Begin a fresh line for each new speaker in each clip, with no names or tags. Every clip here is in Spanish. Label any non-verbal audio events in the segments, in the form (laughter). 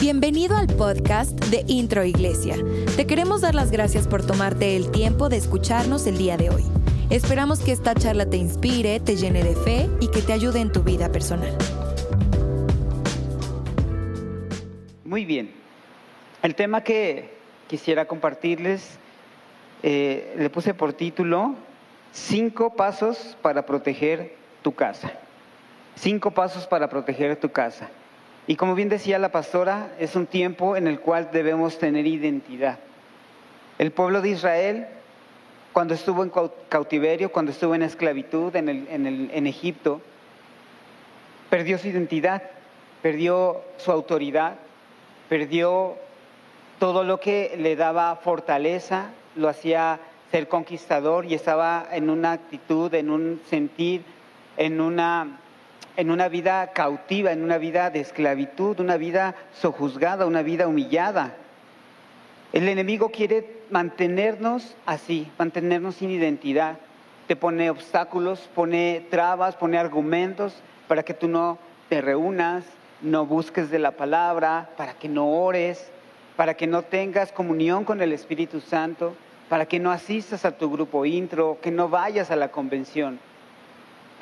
Bienvenido al podcast de Intro Iglesia. Te queremos dar las gracias por tomarte el tiempo de escucharnos el día de hoy. Esperamos que esta charla te inspire, te llene de fe y que te ayude en tu vida personal.
Muy bien. El tema que quisiera compartirles eh, le puse por título Cinco pasos para proteger tu casa. Cinco pasos para proteger tu casa. Y como bien decía la pastora, es un tiempo en el cual debemos tener identidad. El pueblo de Israel, cuando estuvo en cautiverio, cuando estuvo en esclavitud en, Egipto, perdió su identidad, perdió su autoridad, perdió todo lo que le daba fortaleza, lo hacía ser conquistador y estaba en una actitud, en un sentir, en una en una vida cautiva, en una vida de esclavitud, una vida sojuzgada, una vida humillada. El enemigo quiere mantenernos así, mantenernos sin identidad. Te pone obstáculos, pone trabas, pone argumentos para que tú no te reúnas, no busques de la palabra, para que no ores, para que no tengas comunión con el Espíritu Santo, para que no asistas a tu grupo intro, que no vayas a la convención.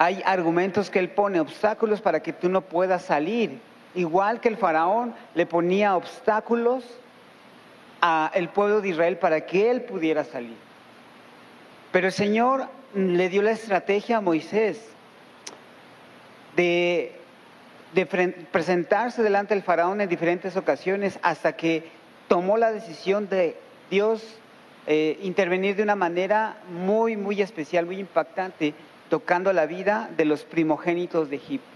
Hay argumentos que él pone, obstáculos para que tú no puedas salir. Igual que el faraón le ponía obstáculos al pueblo de Israel para que él pudiera salir. Pero el Señor le dio la estrategia a Moisés de, presentarse delante del faraón en diferentes ocasiones hasta que tomó la decisión de Dios eh, intervenir de una manera muy, muy especial, muy impactante tocando la vida de los primogénitos de Egipto.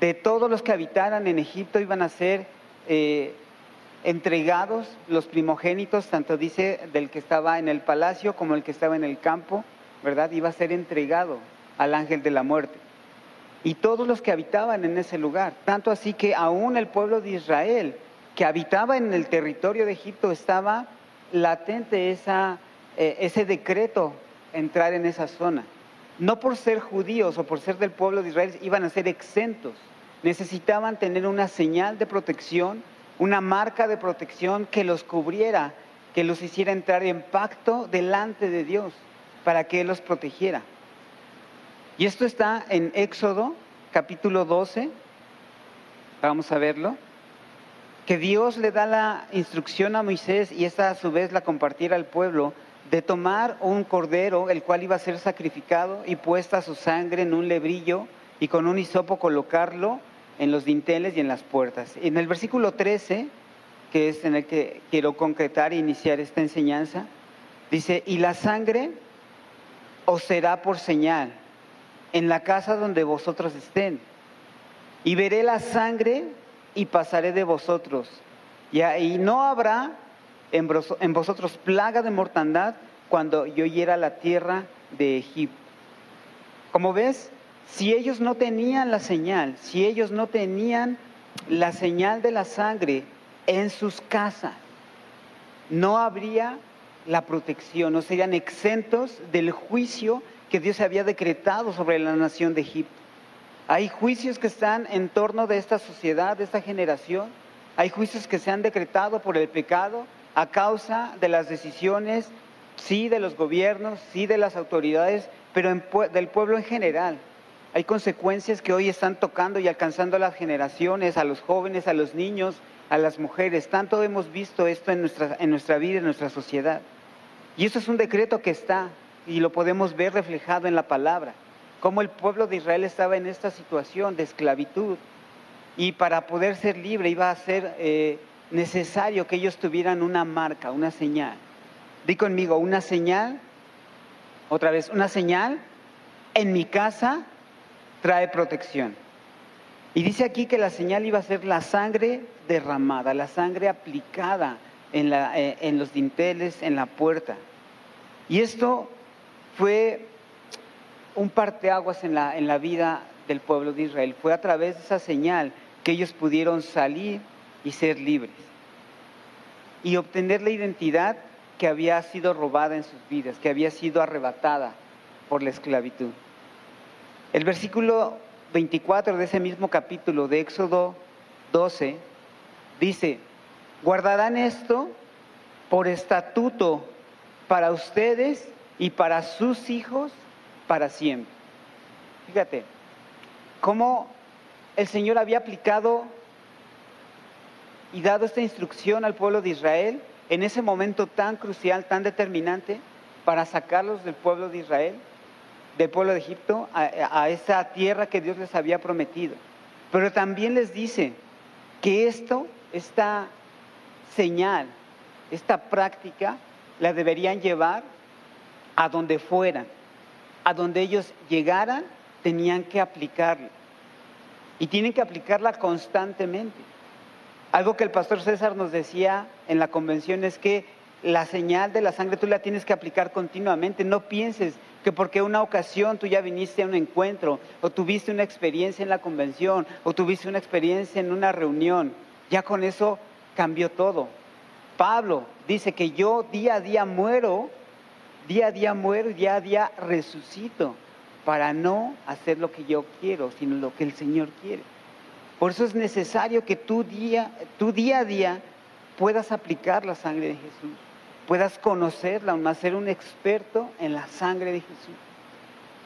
De todos los que habitaran en Egipto iban a ser eh, entregados los primogénitos, tanto dice del que estaba en el palacio como el que estaba en el campo, ¿verdad? Iba a ser entregado al ángel de la muerte. Y todos los que habitaban en ese lugar, tanto así que aún el pueblo de Israel, que habitaba en el territorio de Egipto, estaba latente eh, ese decreto entrar en esa zona no por ser judíos o por ser del pueblo de Israel iban a ser exentos. Necesitaban tener una señal de protección, una marca de protección que los cubriera, que los hiciera entrar en pacto delante de Dios, para que Él los protegiera. Y esto está en Éxodo capítulo 12, vamos a verlo, que Dios le da la instrucción a Moisés y esta a su vez la compartiera al pueblo de tomar un cordero, el cual iba a ser sacrificado y puesta su sangre en un lebrillo y con un hisopo colocarlo en los dinteles y en las puertas. En el versículo 13, que es en el que quiero concretar e iniciar esta enseñanza, dice, y la sangre os será por señal en la casa donde vosotros estén. Y veré la sangre y pasaré de vosotros. Y ahí no habrá en vosotros plaga de mortandad cuando yo hiera la tierra de Egipto. Como ves, si ellos no tenían la señal, si ellos no tenían la señal de la sangre en sus casas, no habría la protección, no serían exentos del juicio que Dios había decretado sobre la nación de Egipto. Hay juicios que están en torno de esta sociedad, de esta generación. Hay juicios que se han decretado por el pecado, a causa de las decisiones, sí, de los gobiernos, sí, de las autoridades, pero del pueblo en general. Hay consecuencias que hoy están tocando y alcanzando a las generaciones, a los jóvenes, a los niños, a las mujeres. Tanto hemos visto esto en nuestra, en nuestra vida, en nuestra sociedad. Y eso es un decreto que está y lo podemos ver reflejado en la palabra. Cómo el pueblo de Israel estaba en esta situación de esclavitud y para poder ser libre iba a ser eh, necesario que ellos tuvieran una marca, una señal. Di conmigo, una señal, otra vez, una señal en mi casa trae protección. Y dice aquí que la señal iba a ser la sangre derramada, la sangre aplicada en, la, eh, en los dinteles, en la puerta. Y esto fue un parteaguas en la, en la vida del pueblo de Israel. Fue a través de esa señal que ellos pudieron salir y ser libres. Y obtener la identidad que había sido robada en sus vidas, que había sido arrebatada por la esclavitud. El versículo 24 de ese mismo capítulo de Éxodo 12 Dice, guardarán esto por estatuto para ustedes y para sus hijos para siempre. Fíjate, cómo el Señor había aplicado y dado esta instrucción al pueblo de Israel en ese momento tan crucial, tan determinante, para sacarlos del pueblo de Israel, del pueblo de Egipto, a, esa tierra que Dios les había prometido. Pero también les dice que esto, esta señal, esta práctica, la deberían llevar a donde fueran, a donde ellos llegaran, tenían que aplicarla. Y tienen que aplicarla constantemente. Algo que el pastor César nos decía en la convención es que la señal de la sangre tú la tienes que aplicar continuamente. No pienses que porque una ocasión tú ya viniste a un encuentro o tuviste una experiencia en la convención o tuviste una experiencia en una reunión, ya con eso cambió todo. Pablo dice que yo día a día muero, día a día muero y día a día resucito para no hacer lo que yo quiero, sino lo que el Señor quiere. Por eso es necesario que tu día, tu día a día puedas aplicar la sangre de Jesús, puedas conocerla, más ser un experto en la sangre de Jesús.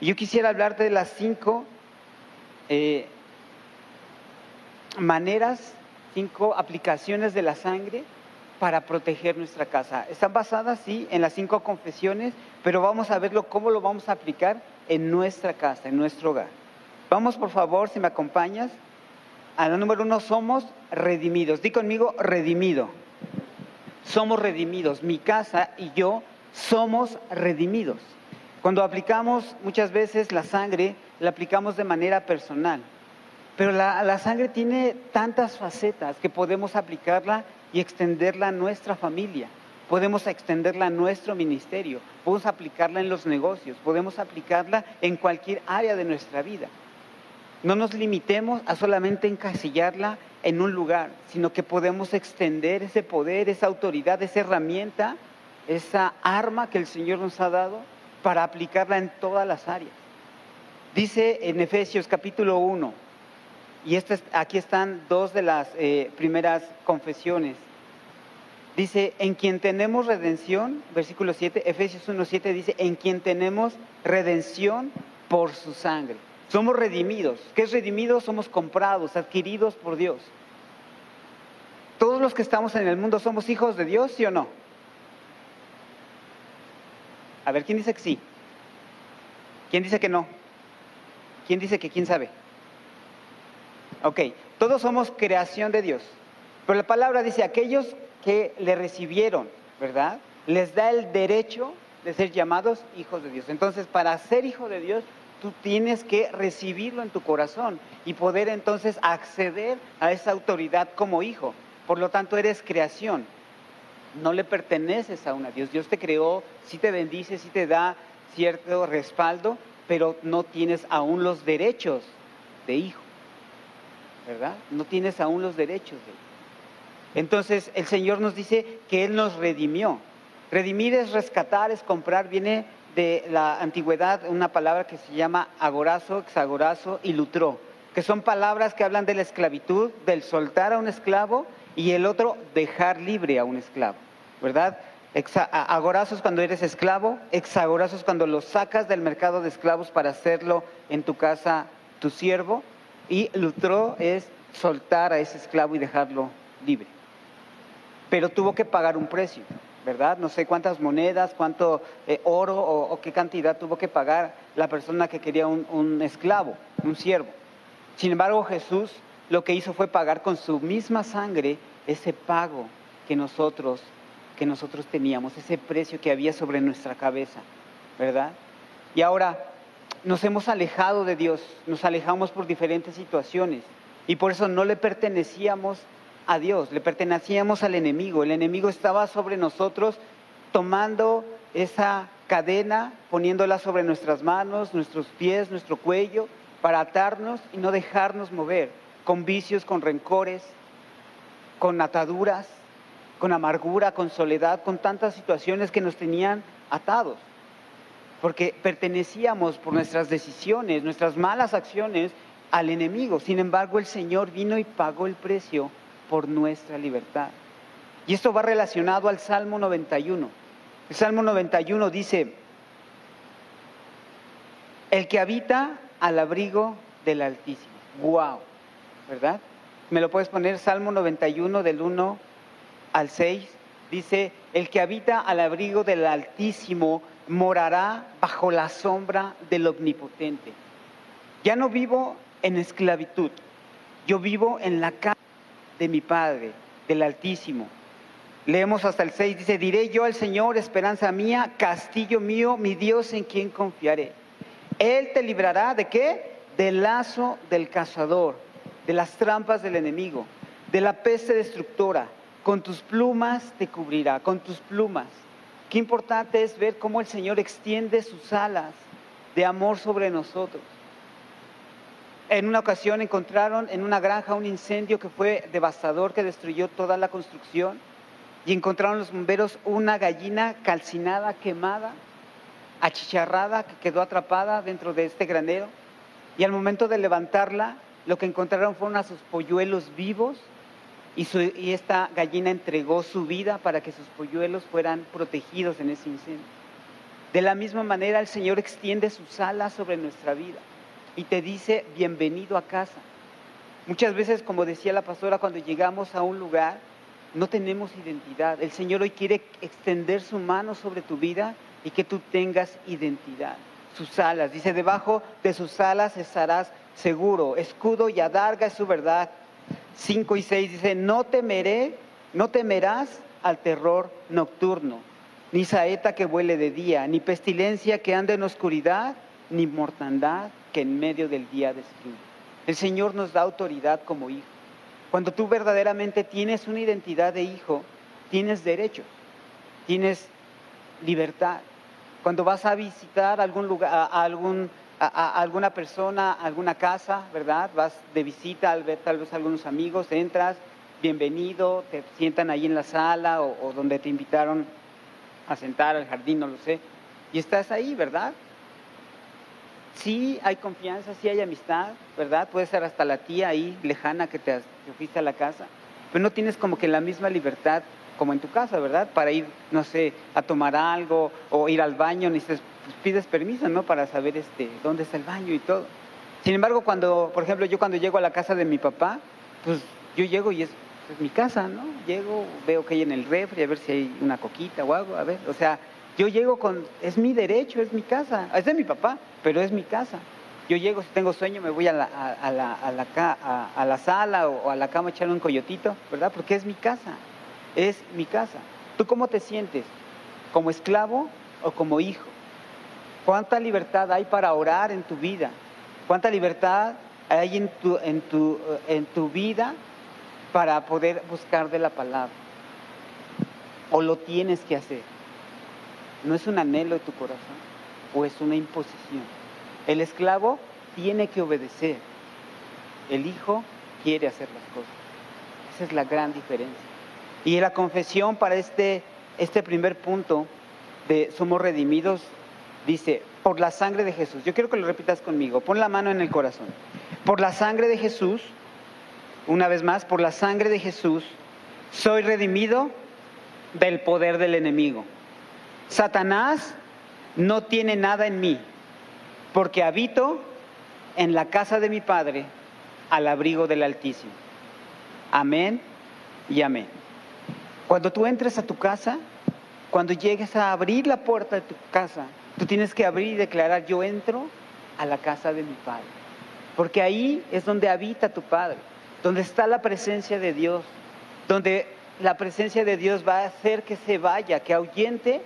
Yo quisiera hablarte de las cinco eh, maneras, cinco aplicaciones de la sangre para proteger nuestra casa. Están basadas, sí, en las cinco confesiones, pero vamos a verlo cómo lo vamos a aplicar en nuestra casa, en nuestro hogar. Vamos, por favor, si me acompañas, a la número uno, somos redimidos. Di conmigo, redimido. Somos redimidos. Mi casa y yo somos redimidos. Cuando aplicamos muchas veces la sangre, la aplicamos de manera personal. Pero la, la, sangre tiene tantas facetas que podemos aplicarla y extenderla a nuestra familia. Podemos extenderla a nuestro ministerio. Podemos aplicarla en los negocios. Podemos aplicarla en cualquier área de nuestra vida. No nos limitemos a solamente encasillarla en un lugar, sino que podemos extender ese poder, esa autoridad, esa herramienta, esa arma que el Señor nos ha dado para aplicarla en todas las áreas. Dice en Efesios capítulo 1, y aquí están dos de las eh, primeras confesiones. Dice, en quien tenemos redención, versículo 7, Efesios 1, 7 dice, en quien tenemos redención por su sangre. Somos redimidos. ¿Qué es redimidos? Somos comprados, adquiridos por Dios. Todos los que estamos en el mundo somos hijos de Dios, ¿sí o no? A ver, ¿quién dice que sí? ¿Quién dice que no? ¿Quién dice que quién sabe? Ok, todos somos creación de Dios. Pero la palabra dice, aquellos que le recibieron, ¿verdad? Les da el derecho de ser llamados hijos de Dios. Entonces, para ser hijo de Dios, tú tienes que recibirlo en tu corazón y poder entonces acceder a esa autoridad como hijo. Por lo tanto, eres creación. No le perteneces a una Dios. Dios te creó, sí te bendice, sí te da cierto respaldo, pero no tienes aún los derechos de hijo. ¿Verdad? No tienes aún los derechos de hijo. Entonces, el Señor nos dice que Él nos redimió. Redimir es rescatar, es comprar, viene de la antigüedad una palabra que se llama agorazo, exagorazo y lutró, que son palabras que hablan de la esclavitud, del soltar a un esclavo y el otro dejar libre a un esclavo, ¿verdad? Agorazo es cuando eres esclavo, exagorazo es cuando lo sacas del mercado de esclavos para hacerlo en tu casa tu siervo y lutró es soltar a ese esclavo y dejarlo libre. Pero tuvo que pagar un precio. ¿Verdad? No sé cuántas monedas, cuánto eh, oro o, qué cantidad tuvo que pagar la persona que quería un, un, esclavo, un siervo. Sin embargo, Jesús lo que hizo fue pagar con su misma sangre ese pago que nosotros, que nosotros teníamos, ese precio que había sobre nuestra cabeza, ¿verdad? Y ahora nos hemos alejado de Dios, nos alejamos por diferentes situaciones y por eso no le pertenecíamos a Dios, le pertenecíamos al enemigo. El enemigo estaba sobre nosotros tomando esa cadena, poniéndola sobre nuestras manos, nuestros pies, nuestro cuello, para atarnos y no dejarnos mover, con vicios, con rencores, con ataduras, con amargura, con soledad, con tantas situaciones que nos tenían atados. Porque pertenecíamos por nuestras decisiones, nuestras malas acciones al enemigo. Sin embargo, el Señor vino y pagó el precio por nuestra libertad. Y esto va relacionado al Salmo 91. El Salmo 91 dice, el que habita al abrigo del Altísimo. ¡Wow! ¿Verdad? ¿Me lo puedes poner? Salmo 91 del 1 al 6. Dice, el que habita al abrigo del Altísimo morará bajo la sombra del Omnipotente. Ya no vivo en esclavitud, yo vivo en la casa de mi Padre, del Altísimo. Leemos hasta el 6, dice, diré yo al Señor, esperanza mía, castillo mío, mi Dios en quien confiaré. Él te librará de qué? Del lazo del cazador, de las trampas del enemigo, de la peste destructora. Con tus plumas te cubrirá, con tus plumas. Qué importante es ver cómo el Señor extiende sus alas de amor sobre nosotros. En una ocasión encontraron en una granja un incendio que fue devastador, que destruyó toda la construcción. Y encontraron los bomberos una gallina calcinada, quemada, achicharrada, que quedó atrapada dentro de este granero. Y al momento de levantarla, lo que encontraron fueron a sus polluelos vivos y, y, esta gallina entregó su vida para que sus polluelos fueran protegidos en ese incendio. De la misma manera el Señor extiende sus alas sobre nuestra vida y te dice bienvenido a casa. Muchas veces, como decía la pastora, cuando llegamos a un lugar no tenemos identidad. El Señor hoy quiere extender su mano sobre tu vida y que tú tengas identidad. Sus alas, dice, debajo de sus alas estarás seguro. Escudo y adarga es su verdad. 5 y 6 dice, no temeré, no temerás al terror nocturno, ni saeta que vuele de día, ni pestilencia que ande en oscuridad, ni mortandad que en medio del día destruye. El Señor nos da autoridad como hijo. Cuando tú verdaderamente tienes una identidad de hijo, tienes derechos, tienes libertad. Cuando vas a visitar algún lugar, a algún, alguna persona, a alguna casa, ¿verdad? Vas de visita al ver tal vez algunos amigos, entras, bienvenido, te sientan ahí en la sala o, o donde te invitaron a sentar al jardín, no lo sé, y estás ahí, ¿verdad? Sí hay confianza, sí hay amistad, ¿verdad? Puede ser hasta la tía ahí lejana que te, fuiste a la casa, pero no tienes como que la misma libertad como en tu casa, ¿verdad? Para ir, no sé, a tomar algo o ir al baño, ni pues, pides permiso, ¿no? Para saber este, dónde está el baño y todo. Sin embargo, cuando, por ejemplo, yo cuando llego a la casa de mi papá, pues yo llego y es mi casa, ¿no? Llego, veo que hay en el refri, a ver si hay una coquita o algo, a ver, o sea, yo llego con, es mi derecho, es mi casa, es de mi papá, pero es mi casa. Yo llego, si tengo sueño, me voy a la, a, la, a la, a, la sala o, a la cama a echarle un coyotito, ¿verdad? Porque es mi casa, es mi casa. ¿Tú cómo te sientes? ¿Como esclavo o como hijo? ¿Cuánta libertad hay para orar en tu vida? ¿Cuánta libertad hay en tu, en tu, en tu vida para poder buscar de la palabra? ¿O lo tienes que hacer? no es un anhelo de tu corazón o es una imposición. El esclavo tiene que obedecer. El hijo quiere hacer las cosas. Esa es la gran diferencia. Y la confesión para este, este primer punto de somos redimidos dice, por la sangre de Jesús. Yo quiero que lo repitas conmigo. Pon la mano en el corazón. Por la sangre de Jesús, una vez más, por la sangre de Jesús, soy redimido del poder del enemigo. Satanás no tiene nada en mí, porque habito en la casa de mi Padre al abrigo del Altísimo. Amén y amén. Cuando tú entres a tu casa, cuando llegues a abrir la puerta de tu casa, tú tienes que abrir y declarar, yo entro a la casa de mi Padre. Porque ahí es donde habita tu Padre, donde está la presencia de Dios, donde la presencia de Dios va a hacer que se vaya, que ahuyente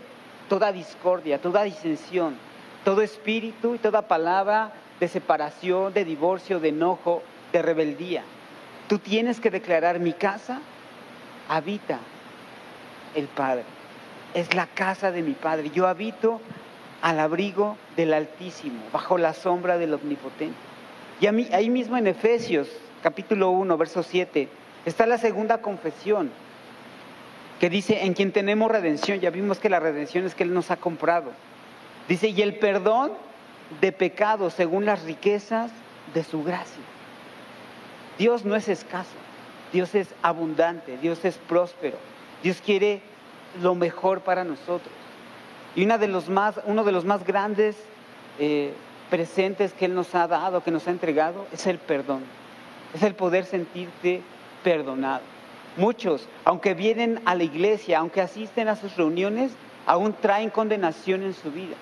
toda discordia, toda disensión, todo espíritu y toda palabra de separación, de divorcio, de enojo, de rebeldía. Tú tienes que declarar, mi casa habita el Padre. Es la casa de mi Padre. Yo habito al abrigo del Altísimo, bajo la sombra del Omnipotente. Y a mí, ahí mismo en Efesios, capítulo 1, verso 7, está la segunda confesión que dice, en quien tenemos redención, ya vimos que la redención es que Él nos ha comprado. Dice, y el perdón de pecados según las riquezas de su gracia. Dios no es escaso. Dios es abundante, Dios es próspero, Dios quiere lo mejor para nosotros. Y una de los más, uno de los más grandes eh, presentes que Él nos ha dado, que nos ha entregado, es el perdón. Es el poder sentirte perdonado. Muchos, aunque vienen a la iglesia, aunque asisten a sus reuniones, aún traen condenación en su vida.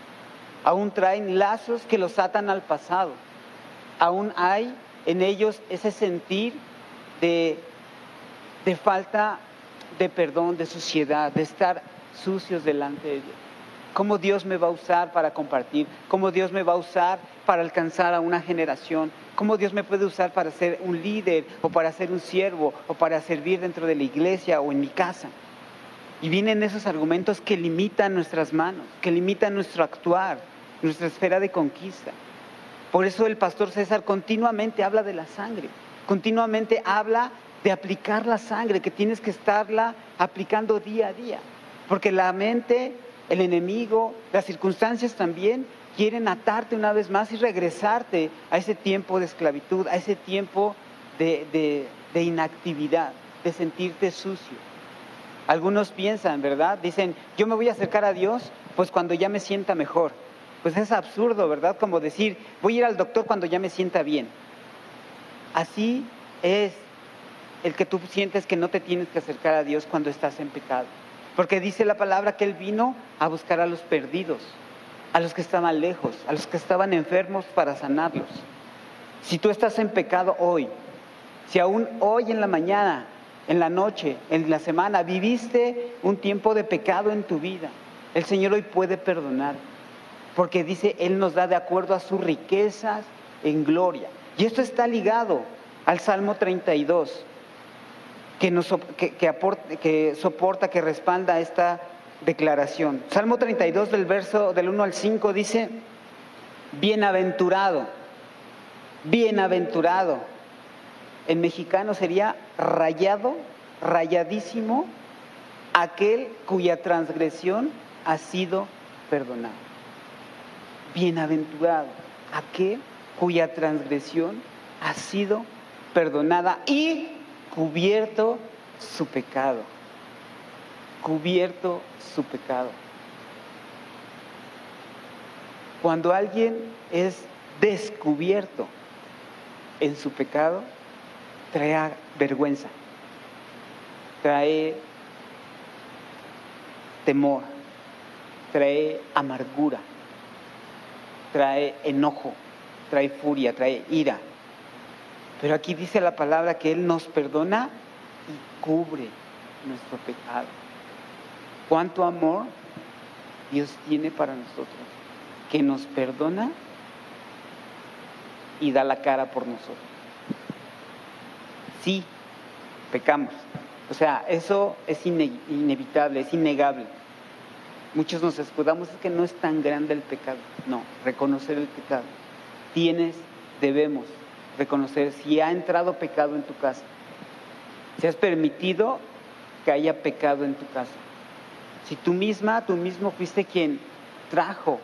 Aún traen lazos que los atan al pasado. Aún hay en ellos ese sentir de, de falta de perdón, de suciedad, de estar sucios delante de Dios. ¿Cómo Dios me va a usar para compartir? ¿Cómo Dios me va a usar para alcanzar a una generación? ¿Cómo Dios me puede usar para ser un líder o para ser un siervo o para servir dentro de la iglesia o en mi casa? Y vienen esos argumentos que limitan nuestras manos, que limitan nuestro actuar, nuestra esfera de conquista. Por eso el pastor César continuamente habla de la sangre, continuamente habla de aplicar la sangre, que tienes que estarla aplicando día a día. Porque la mente, el enemigo, las circunstancias también quieren atarte una vez más y regresarte a ese tiempo de esclavitud, a ese tiempo de, inactividad, de sentirte sucio. Algunos piensan, ¿verdad? Dicen, yo me voy a acercar a Dios pues cuando ya me sienta mejor. Pues es absurdo, ¿verdad? Como decir, voy a ir al doctor cuando ya me sienta bien. Así es el que tú sientes que no te tienes que acercar a Dios cuando estás en pecado. Porque dice la palabra que Él vino a buscar a los perdidos, a los que estaban lejos, a los que estaban enfermos para sanarlos. Si tú estás en pecado hoy, si aún hoy en la mañana, en la noche, en la semana, viviste un tiempo de pecado en tu vida, el Señor hoy puede perdonar. Porque dice, Él nos da de acuerdo a sus riquezas en gloria. Y esto está ligado al Salmo 32 que, que soporta, que respalda esta declaración. Salmo 32 del verso del 1 al 5 dice, bienaventurado, bienaventurado. En mexicano sería rayado, rayadísimo, aquel cuya transgresión ha sido perdonada. Bienaventurado, aquel cuya transgresión ha sido perdonada y cubierto su pecado, cubierto su pecado. Cuando alguien es descubierto en su pecado, trae vergüenza, trae temor, trae amargura, trae enojo, trae furia, trae ira, pero aquí dice la palabra que Él nos perdona y cubre nuestro pecado. ¿Cuánto amor Dios tiene para nosotros? Que nos perdona y da la cara por nosotros. Sí, pecamos. O sea, eso es inevitable, es innegable. Muchos nos escudamos, es que no es tan grande el pecado. No, reconocer el pecado. Tienes, debemos reconocer si ha entrado pecado en tu casa, si has permitido que haya pecado en tu casa, si tú misma, tú mismo fuiste quien trajo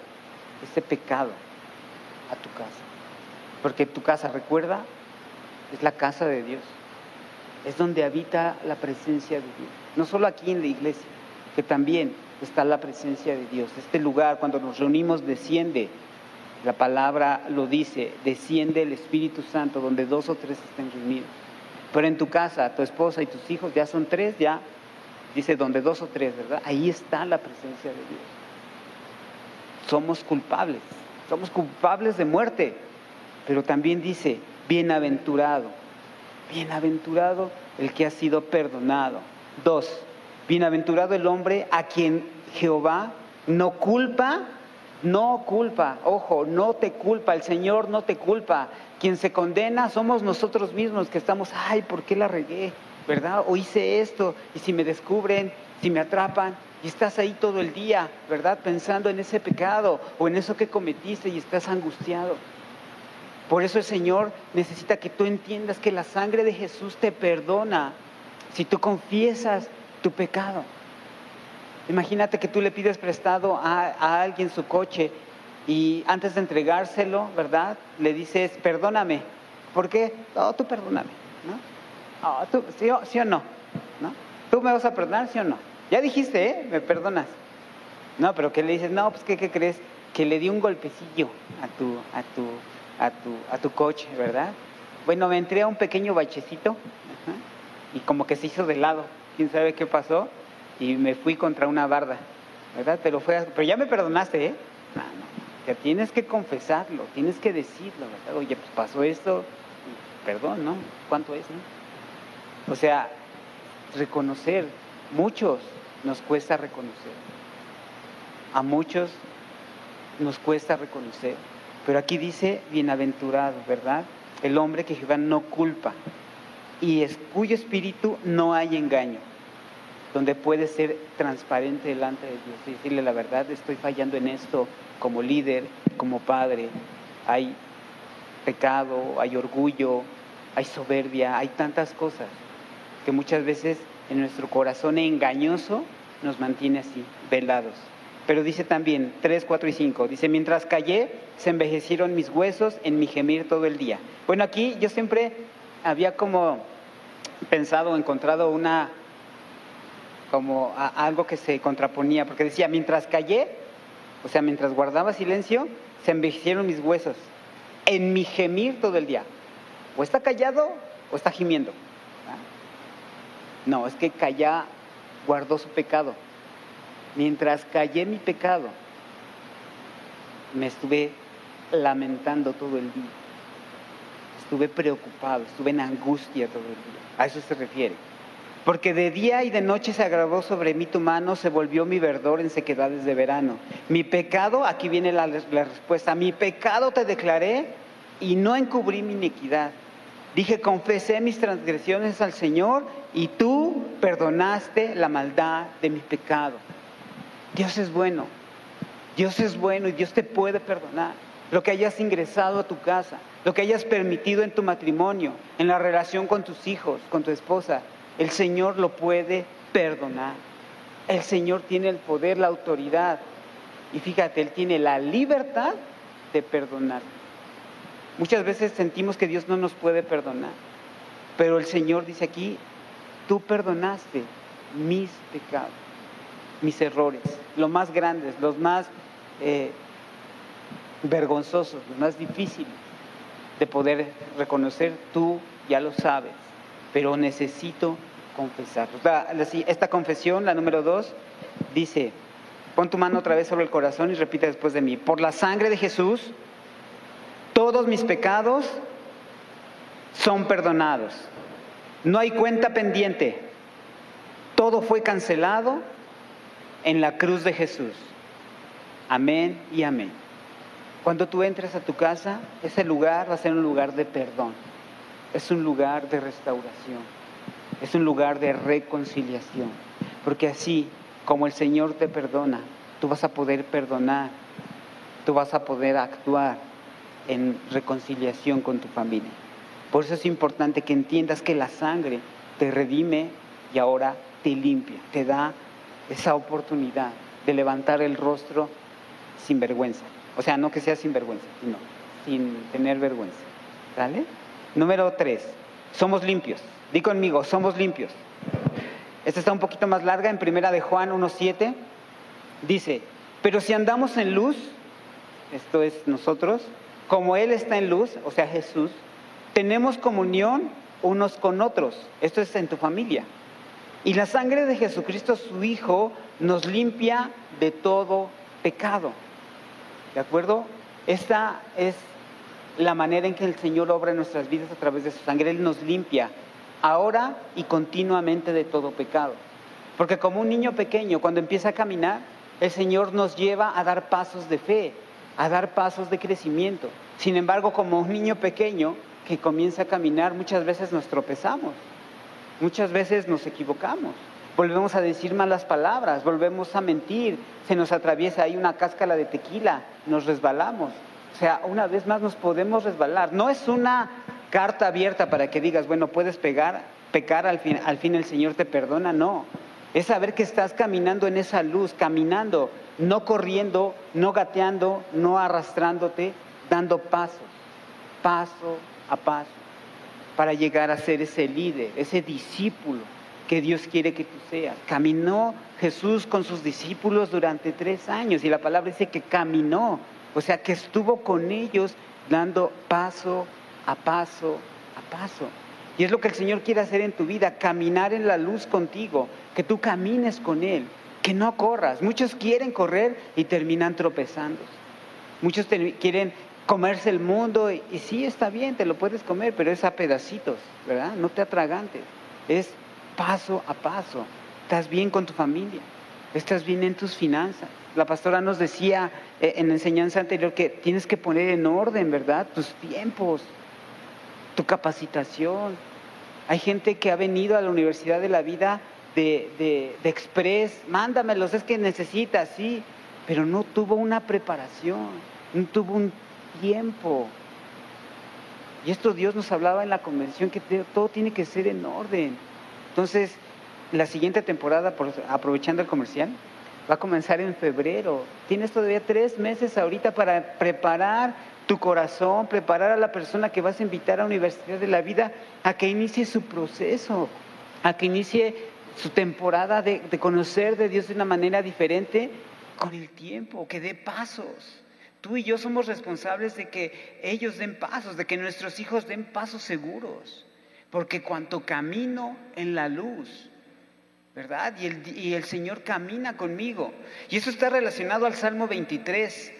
ese pecado a tu casa. Porque tu casa, recuerda, es la casa de Dios. Es donde habita la presencia de Dios. No solo aquí en la iglesia, que también está la presencia de Dios. Este lugar, cuando nos reunimos, desciende la palabra lo dice, desciende el Espíritu Santo donde dos o tres estén reunidos. Pero en tu casa, tu esposa y tus hijos ya son tres, ya dice donde dos o tres, ¿verdad? Ahí está la presencia de Dios. Somos culpables, somos culpables de muerte, pero también dice, bienaventurado, bienaventurado el que ha sido perdonado. Dos, bienaventurado el hombre a quien Jehová no culpa no culpa, ojo, no te culpa, el Señor no te culpa. Quien se condena somos nosotros mismos que estamos, ay, ¿por qué la regué? ¿Verdad? O hice esto, y si me descubren, si me atrapan, y estás ahí todo el día, ¿verdad? Pensando en ese pecado o en eso que cometiste y estás angustiado. Por eso el Señor necesita que tú entiendas que la sangre de Jesús te perdona si tú confiesas tu pecado. Imagínate que tú le pides prestado a, alguien su coche y antes de entregárselo, ¿verdad? Le dices, perdóname. ¿Por qué? No, tú perdóname. ¿no? Ah, ¿tú, sí, o, ¿Sí o no? ¿No? ¿Tú me vas a perdonar, sí o no? Ya dijiste, ¿eh? Me perdonas. No, pero ¿qué le dices? No, pues ¿qué, crees? Que le di un golpecillo a tu, a tu, a tu, a tu coche, ¿verdad? Bueno, me entré a un pequeño bachecito y como que se hizo de lado. ¿Quién sabe qué pasó? Y me fui contra una barda, ¿verdad? Pero, fue, pero ya me perdonaste, ¿eh? No, no. Ya tienes que confesarlo, tienes que decirlo, ¿verdad? Oye, pues pasó esto, perdón, ¿no? ¿Cuánto es, no? O sea, reconocer, muchos nos cuesta reconocer. A muchos nos cuesta reconocer. Pero aquí dice, bienaventurado, ¿verdad? El hombre que Jehová no culpa y es, cuyo espíritu no hay engaño, donde puede ser transparente delante de Dios y decirle la verdad, estoy fallando en esto como líder, como padre. Hay pecado, hay orgullo, hay soberbia, hay tantas cosas que muchas veces en nuestro corazón engañoso nos mantiene así, velados. Pero dice también 3, 4 y 5, dice, mientras callé, se envejecieron mis huesos en mi gemir todo el día. Bueno, aquí yo siempre había como pensado, encontrado una, como algo que se contraponía, porque decía, mientras callé, o sea, mientras guardaba silencio, se envejecieron mis huesos en mi gemir todo el día. O está callado o está gimiendo. No, es que calla guardó su pecado. Mientras callé mi pecado, me estuve lamentando todo el día. Estuve preocupado, estuve en angustia todo el día. A eso se refiere. Porque de día y de noche se agravó sobre mí tu mano, se volvió mi verdor en sequedades de verano. Mi pecado, aquí viene la, la respuesta, mi pecado te declaré y no encubrí mi iniquidad. Dije, confesé mis transgresiones al Señor y tú perdonaste la maldad de mi pecado. Dios es bueno, Dios es bueno y Dios te puede perdonar. Lo que hayas ingresado a tu casa, lo que hayas permitido en tu matrimonio, en la relación con tus hijos, con tu esposa, el Señor lo puede perdonar. El Señor tiene el poder, la autoridad. Y fíjate, Él tiene la libertad de perdonar. Muchas veces sentimos que Dios no nos puede perdonar, pero el Señor dice aquí, tú perdonaste mis pecados, mis errores, los más grandes, los más eh, vergonzosos, los más difíciles de poder reconocer, tú ya lo sabes, pero necesito confesarlo. Esta confesión, la número dos, dice, pon tu mano otra vez sobre el corazón y repite después de mí, por la sangre de Jesús, todos mis pecados son perdonados. No hay cuenta pendiente. Todo fue cancelado en la cruz de Jesús. Amén y amén. Cuando tú entres a tu casa, ese lugar va a ser un lugar de perdón. Es un lugar de restauración. Es un lugar de reconciliación. Porque así como el Señor te perdona, tú vas a poder perdonar. Tú vas a poder actuar en reconciliación con tu familia. Por eso es importante que entiendas que la sangre te redime y ahora te limpia, te da esa oportunidad de levantar el rostro sin vergüenza. O sea, no que sea sin vergüenza, sino sin tener vergüenza. ¿Vale? Número tres, somos limpios. Di conmigo, somos limpios. Esta está un poquito más larga, en primera de Juan 1.7, dice, pero si andamos en luz, esto es nosotros, como Él está en luz, o sea Jesús, tenemos comunión unos con otros. Esto es en tu familia. Y la sangre de Jesucristo, su Hijo, nos limpia de todo pecado. ¿De acuerdo? Esta es la manera en que el Señor obra en nuestras vidas a través de su sangre. Él nos limpia ahora y continuamente de todo pecado. Porque como un niño pequeño, cuando empieza a caminar, el Señor nos lleva a dar pasos de fe, a dar pasos de crecimiento. Sin embargo, como un niño pequeño que comienza a caminar, muchas veces nos tropezamos, muchas veces nos equivocamos, volvemos a decir malas palabras, volvemos a mentir, se nos atraviesa ahí una cáscara de tequila, nos resbalamos. O sea, una vez más nos podemos resbalar. No es una carta abierta para que digas, bueno, puedes pegar, pecar, al fin, al fin el Señor te perdona, no. Es saber que estás caminando en esa luz, caminando no corriendo, no gateando, no arrastrándote, dando pasos, paso a paso, para llegar a ser ese líder, ese discípulo que Dios quiere que tú seas. Caminó Jesús con sus discípulos durante tres años y la palabra dice que caminó, o sea que estuvo con ellos dando paso a paso a paso. Y es lo que el Señor quiere hacer en tu vida, caminar en la luz contigo, que tú camines con Él, que no corras. Muchos quieren correr y terminan tropezando. Muchos quieren comerse el mundo y, sí está bien, te lo puedes comer, pero es a pedacitos, ¿verdad? No te atragantes. Es paso a paso. Estás bien con tu familia, estás bien en tus finanzas. La pastora nos decía eh, en enseñanza anterior que tienes que poner en orden, ¿verdad? Tus tiempos, tu capacitación. Hay gente que ha venido a la Universidad de la Vida de, de, de Express, mándamelos, es que necesitas, sí, pero no tuvo una preparación, no tuvo un tiempo. Y esto Dios nos hablaba en la convención, que todo tiene que ser en orden. Entonces, la siguiente temporada, aprovechando el comercial, va a comenzar en febrero. Tienes todavía tres meses ahorita para preparar tu corazón, preparar a la persona que vas a invitar a Universidad de la Vida a que inicie su proceso, a que inicie su temporada de conocer de Dios de una manera diferente con el tiempo, que dé pasos. Tú y yo somos responsables de que ellos den pasos, de que nuestros hijos den pasos seguros porque cuanto camino en la luz, ¿verdad? Y el, Señor camina conmigo. Y eso está relacionado al Salmo 23.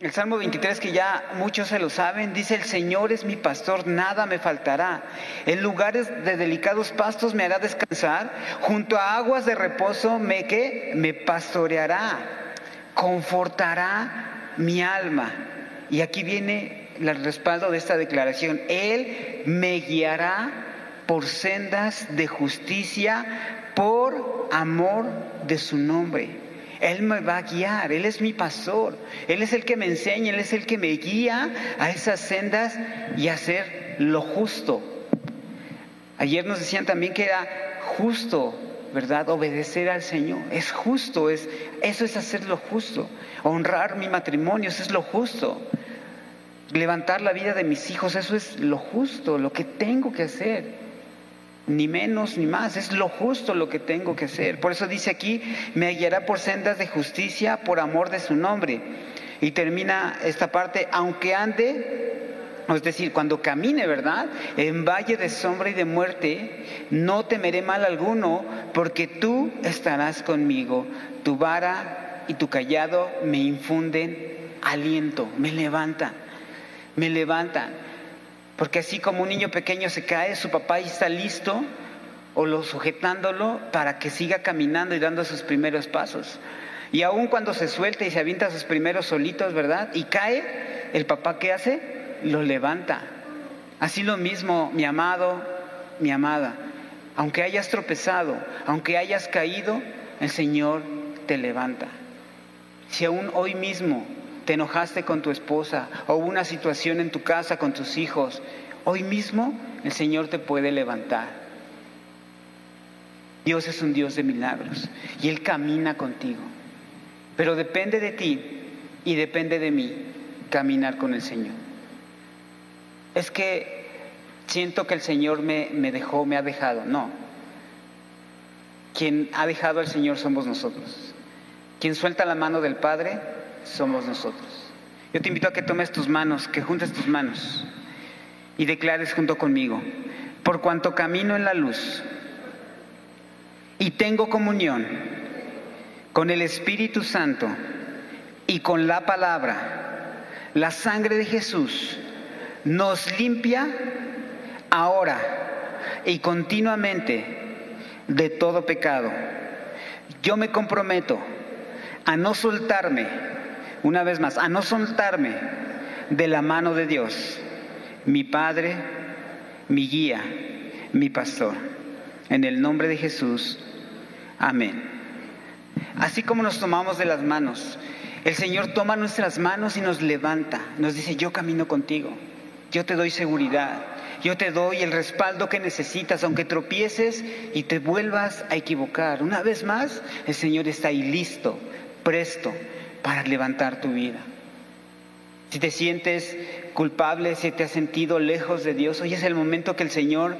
El Salmo 23 que ya muchos se lo saben, dice, el Señor es mi pastor, nada me faltará. En lugares de delicados pastos me hará descansar, junto a aguas de reposo me, ¿qué? me pastoreará, confortará mi alma. Y aquí viene el respaldo de esta declaración. Él me guiará por sendas de justicia, por amor de su nombre. Él me va a guiar, Él es mi pastor, Él es el que me enseña, Él es el que me guía a esas sendas y a hacer lo justo. Ayer nos decían también que era justo, ¿verdad? Obedecer al Señor. Es justo, es, eso es hacer lo justo. Honrar mi matrimonio, eso es lo justo levantar la vida de mis hijos, eso es lo justo, lo que tengo que hacer. Ni menos ni más, es lo justo lo que tengo que hacer. Por eso dice aquí, me guiará por sendas de justicia, por amor de su nombre. Y termina esta parte, aunque ande, es decir, cuando camine, ¿verdad? En valle de sombra y de muerte, no temeré mal alguno, porque tú estarás conmigo. Tu vara y tu callado me infunden aliento, me levantan me levantan. Porque así como un niño pequeño se cae, su papá está listo o lo sujetándolo para que siga caminando y dando sus primeros pasos. Y aun cuando se suelta y se avienta sus primeros solitos, ¿verdad? Y cae, el papá ¿qué hace? Lo levanta. Así lo mismo, mi amado, mi amada. Aunque hayas tropezado, aunque hayas caído, el Señor te levanta. Si aún hoy mismo te enojaste con tu esposa o hubo una situación en tu casa con tus hijos, hoy mismo el Señor te puede levantar. Dios es un Dios de milagros y Él camina contigo. Pero depende de ti y depende de mí caminar con el Señor. Es que siento que el Señor me, me dejó, me ha dejado. No. Quien ha dejado al Señor somos nosotros. Quien suelta la mano del Padre somos nosotros. Yo te invito a que tomes tus manos, que juntes tus manos y declares junto conmigo, por cuanto camino en la luz y tengo comunión con el Espíritu Santo y con la palabra, la sangre de Jesús nos limpia ahora y continuamente de todo pecado. Yo me comprometo a no soltarme una vez más, a no soltarme de la mano de Dios, mi Padre, mi guía, mi pastor. En el nombre de Jesús, amén. Así como nos tomamos de las manos, el Señor toma nuestras manos y nos levanta, nos dice, yo camino contigo, yo te doy seguridad, yo te doy el respaldo que necesitas, aunque tropieces y te vuelvas a equivocar. Una vez más, el Señor está ahí listo, presto, para levantar tu vida. Si te sientes culpable, si te has sentido lejos de Dios, hoy es el momento que el Señor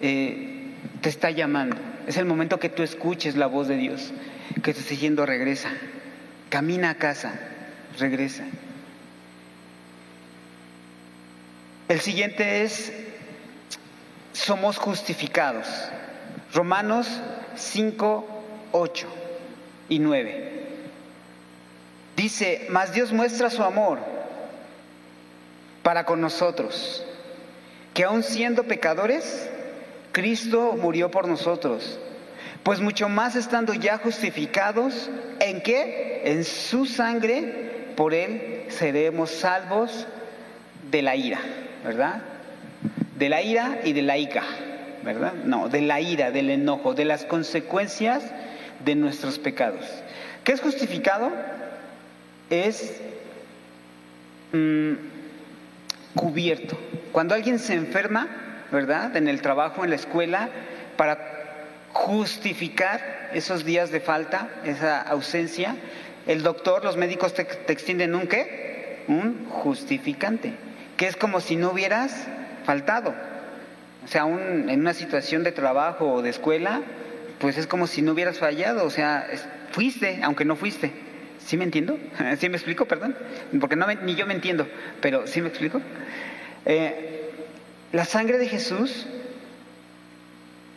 eh, te está llamando. Es el momento que tú escuches la voz de Dios, que te está diciendo regresa, camina a casa, regresa. El siguiente es, somos justificados. Romanos 5, 8 y 9. Dice, mas Dios muestra su amor para con nosotros, que aun siendo pecadores, Cristo murió por nosotros. Pues mucho más estando ya justificados, ¿en qué? En su sangre, por Él seremos salvos de la ira, ¿verdad? De la ira y de la ica, ¿verdad? No, de la ira, del enojo, de las consecuencias de nuestros pecados. ¿Qué es justificado? Es mm, cubierto. Cuando alguien se enferma, ¿verdad? En el trabajo, en la escuela, para justificar esos días de falta, esa ausencia, el doctor, los médicos te, extienden un qué? Un justificante, que es como si no hubieras faltado. O sea, en una situación de trabajo o de escuela, pues es como si no hubieras fallado, o sea, fuiste, aunque no fuiste. ¿Sí me entiendo? (laughs) ¿Sí me explico? Perdón. Porque no ni yo me entiendo, pero ¿sí me explico? Eh, la sangre de Jesús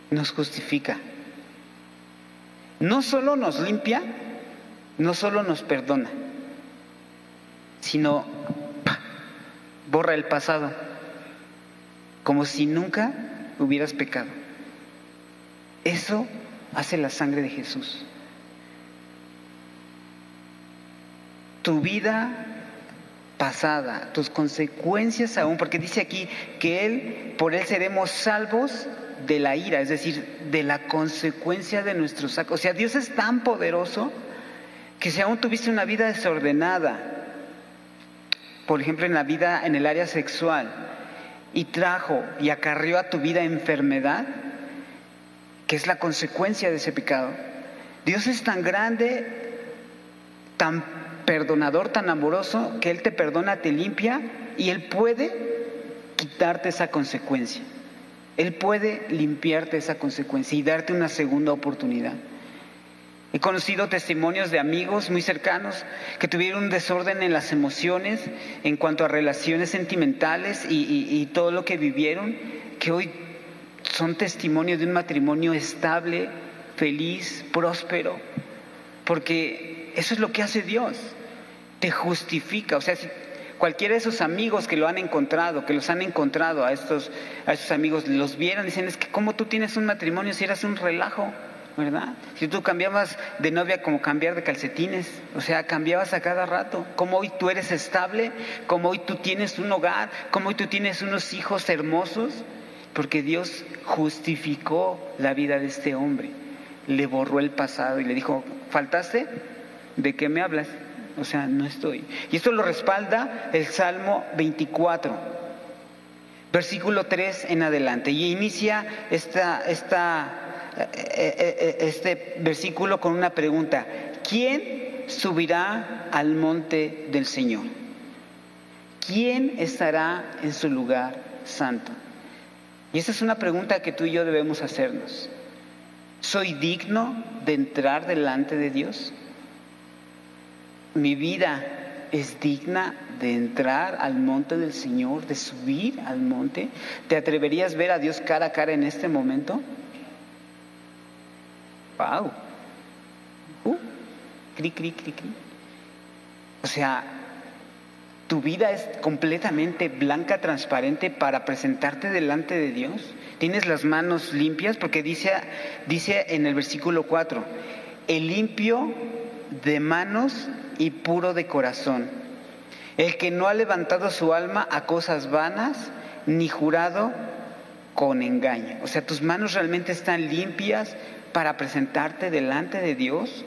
nos justifica. No solo nos limpia, no solo nos perdona, sino borra el pasado, como si nunca hubieras pecado. Eso hace la sangre de Jesús. Tu vida pasada, tus consecuencias aún, porque dice aquí que Él, por Él seremos salvos de la ira, es decir, de la consecuencia de nuestros actos. O sea, Dios es tan poderoso que si aún tuviste una vida desordenada, por ejemplo en la vida, en el área sexual, y trajo y acarrió a tu vida enfermedad, que es la consecuencia de ese pecado. Dios es tan grande, tan perdonador, tan amoroso, que Él te perdona, te limpia y Él puede quitarte esa consecuencia. Él puede limpiarte esa consecuencia y darte una segunda oportunidad. He conocido testimonios de amigos muy cercanos que tuvieron un desorden en las emociones en cuanto a relaciones sentimentales y, todo lo que vivieron, que hoy son testimonios de un matrimonio estable, feliz, próspero, porque eso es lo que hace Dios, te justifica, o sea, si cualquiera de esos amigos que lo han encontrado, que los han encontrado a estos, a estos amigos, los vieran, dicen, es que como tú tienes un matrimonio si eras un relajo, ¿verdad? Si tú cambiabas de novia como cambiar de calcetines, o sea, cambiabas a cada rato, como hoy tú eres estable, como hoy tú tienes un hogar, como hoy tú tienes unos hijos hermosos, porque Dios justificó la vida de este hombre, le borró el pasado y le dijo, ¿faltaste? ¿De qué me hablas? O sea, no estoy. Y esto lo respalda el Salmo 24, versículo 3 en adelante. Y inicia esta, esta, este versículo con una pregunta. ¿Quién subirá al monte del Señor? ¿Quién estará en su lugar santo? Y esa es una pregunta que tú y yo debemos hacernos. ¿Soy digno de entrar delante de Dios? ¿Mi vida es digna de entrar al monte del Señor, de subir al monte? ¿Te atreverías a ver a Dios cara a cara en este momento? ¡Wow! Uh, cri, cri, cri, cri. O sea, tu vida es completamente blanca, transparente para presentarte delante de Dios. Tienes las manos limpias porque dice, dice en el versículo 4, el limpio de manos y puro de corazón, el que no ha levantado su alma a cosas vanas ni jurado con engaño. O sea, tus manos realmente están limpias para presentarte delante de Dios,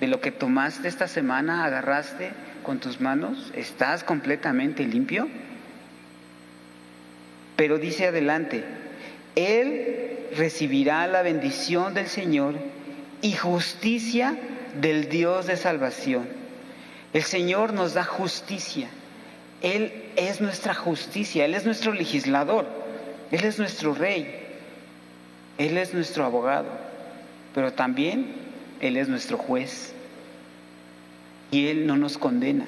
de lo que tomaste esta semana, agarraste con tus manos? ¿Estás completamente limpio? Pero dice adelante, Él recibirá la bendición del Señor y justicia del Dios de salvación. El Señor nos da justicia. Él es nuestra justicia, Él es nuestro legislador, Él es nuestro rey, Él es nuestro abogado, pero también Él es nuestro juez y Él no nos condena.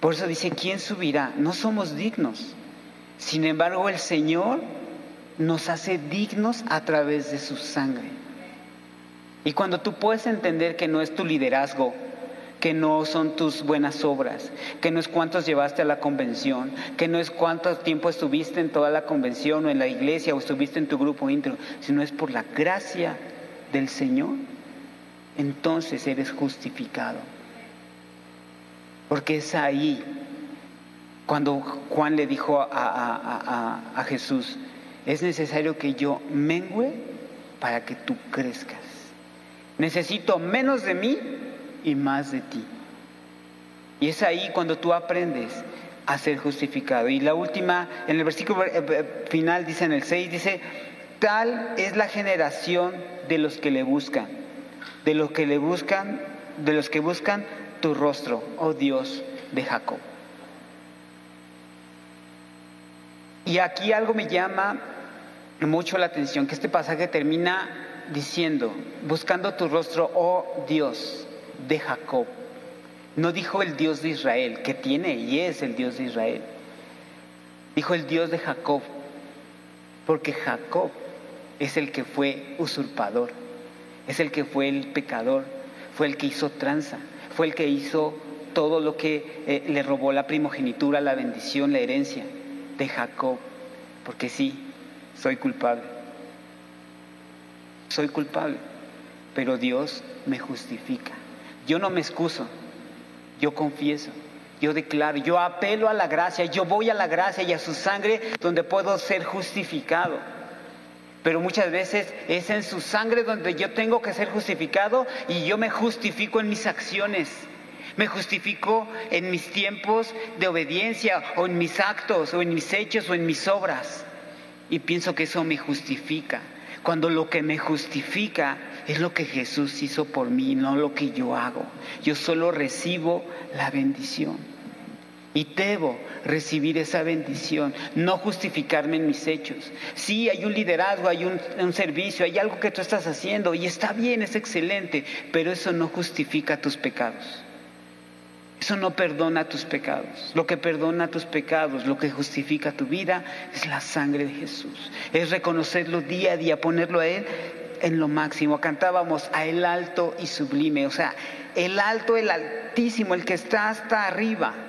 Por eso dice, ¿quién subirá? No somos dignos. Sin embargo, el Señor nos hace dignos a través de su sangre. Y cuando tú puedes entender que no es tu liderazgo, que no son tus buenas obras, que no es cuántos llevaste a la convención, que no es cuánto tiempo estuviste en toda la convención o en la iglesia o estuviste en tu grupo íntimo, sino es por la gracia del Señor, entonces eres justificado. Porque es ahí cuando Juan le dijo a, Jesús, es necesario que yo mengüe para que tú crezcas. Necesito menos de mí y más de ti. Y es ahí cuando tú aprendes a ser justificado. Y la última, en el versículo eh, eh, final dice en el 6, dice, tal es la generación de los que le buscan, de los que le buscan, de los que buscan tu rostro, oh Dios de Jacob. Y aquí algo me llama mucho la atención, que este pasaje termina diciendo, buscando tu rostro, oh Dios de Jacob. No dijo el Dios de Israel, que tiene y es el Dios de Israel. Dijo el Dios de Jacob, porque Jacob es el que fue usurpador, es el que fue el pecador, fue el que hizo tranza, fue el que hizo todo lo que eh, le robó la primogenitura, la bendición, la herencia de Jacob. Porque sí, soy culpable. Soy culpable, pero Dios me justifica. Yo no me excuso, yo confieso, yo declaro, yo apelo a la gracia, yo voy a la gracia y a su sangre donde puedo ser justificado. Pero muchas veces es en su sangre donde yo tengo que ser justificado y yo me justifico en mis acciones. Me justifico en mis tiempos de obediencia o en mis actos o en mis hechos o en mis obras. Y pienso que eso me justifica. Cuando lo que me justifica es lo que Jesús hizo por mí, no lo que yo hago. Yo solo recibo la bendición. Y debo recibir esa bendición, no justificarme en mis hechos. Sí, hay un liderazgo, hay un, servicio, hay algo que tú estás haciendo y está bien, es excelente, pero eso no justifica tus pecados. Eso no perdona tus pecados. Lo que perdona tus pecados, lo que justifica tu vida, es la sangre de Jesús. Es reconocerlo día a día, ponerlo a Él en lo máximo. Cantábamos a el alto y sublime, o sea, el alto, el altísimo, el que está hasta arriba.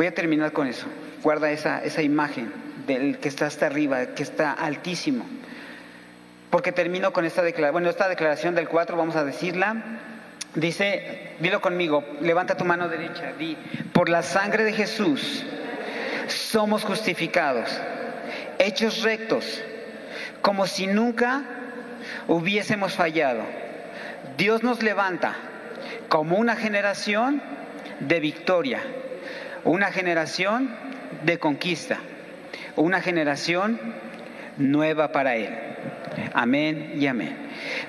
Voy a terminar con eso. Guarda esa, esa imagen del que está hasta arriba, que está altísimo. Porque termino con esta declaración. Bueno, esta declaración del 4, vamos a decirla. Dice, dilo conmigo, levanta tu mano derecha, di, por la sangre de Jesús somos justificados, hechos rectos, como si nunca hubiésemos fallado. Dios nos levanta como una generación de victoria, una generación de conquista, una generación nueva para Él. Amén y amén.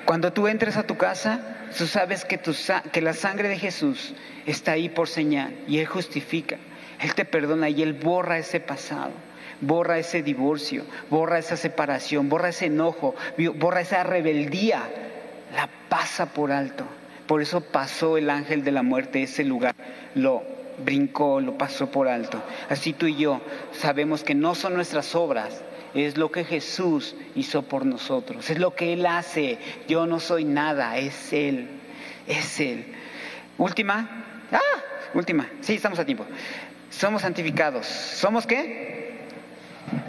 Cuando tú entres a tu casa, tú sabes que, la sangre de Jesús está ahí por señal y Él justifica, Él te perdona y Él borra ese pasado borra ese divorcio, borra esa separación, borra ese enojo, borra esa rebeldía, la pasa por alto. Por eso pasó el ángel de la muerte ese lugar, lo brincó, lo pasó por alto. Así tú y yo sabemos que no son nuestras obras, es lo que Jesús hizo por nosotros, es lo que Él hace. Yo no soy nada, es Él, es Él. Última, ah, última, sí, estamos a tiempo. Somos santificados. ¿Somos qué?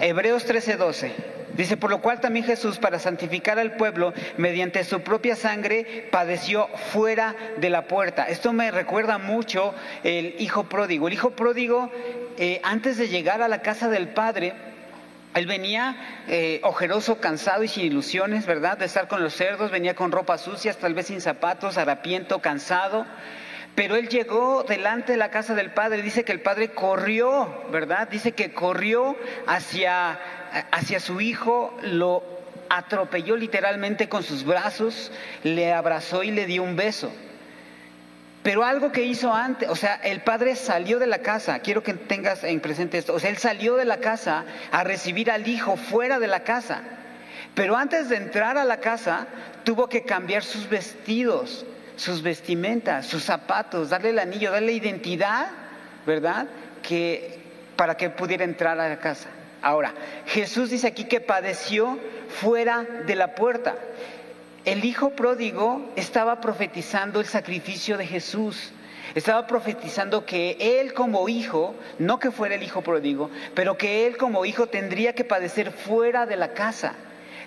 Hebreos 13:12. Dice, por lo cual también Jesús, para santificar al pueblo, mediante su propia sangre, padeció fuera de la puerta. Esto me recuerda mucho el hijo pródigo. El hijo pródigo, eh, antes de llegar a la casa del padre, él venía eh, ojeroso, cansado y sin ilusiones, ¿verdad? De estar con los cerdos, venía con ropa sucias, tal vez sin zapatos, harapiento, cansado. Pero él llegó delante de la casa del padre, dice que el padre corrió, ¿verdad? Dice que corrió hacia, hacia su hijo, lo atropelló literalmente con sus brazos, le abrazó y le dio un beso. Pero algo que hizo antes, o sea, el padre salió de la casa, quiero que tengas en presente esto, o sea, él salió de la casa a recibir al hijo fuera de la casa. Pero antes de entrar a la casa, tuvo que cambiar sus vestidos, sus vestimentas, sus zapatos, darle el anillo, darle identidad, ¿verdad? Que para que pudiera entrar a la casa. Ahora, Jesús dice aquí que padeció fuera de la puerta. El hijo pródigo estaba profetizando el sacrificio de Jesús. Estaba profetizando que él como hijo, no que fuera el hijo pródigo, pero que él como hijo tendría que padecer fuera de la casa.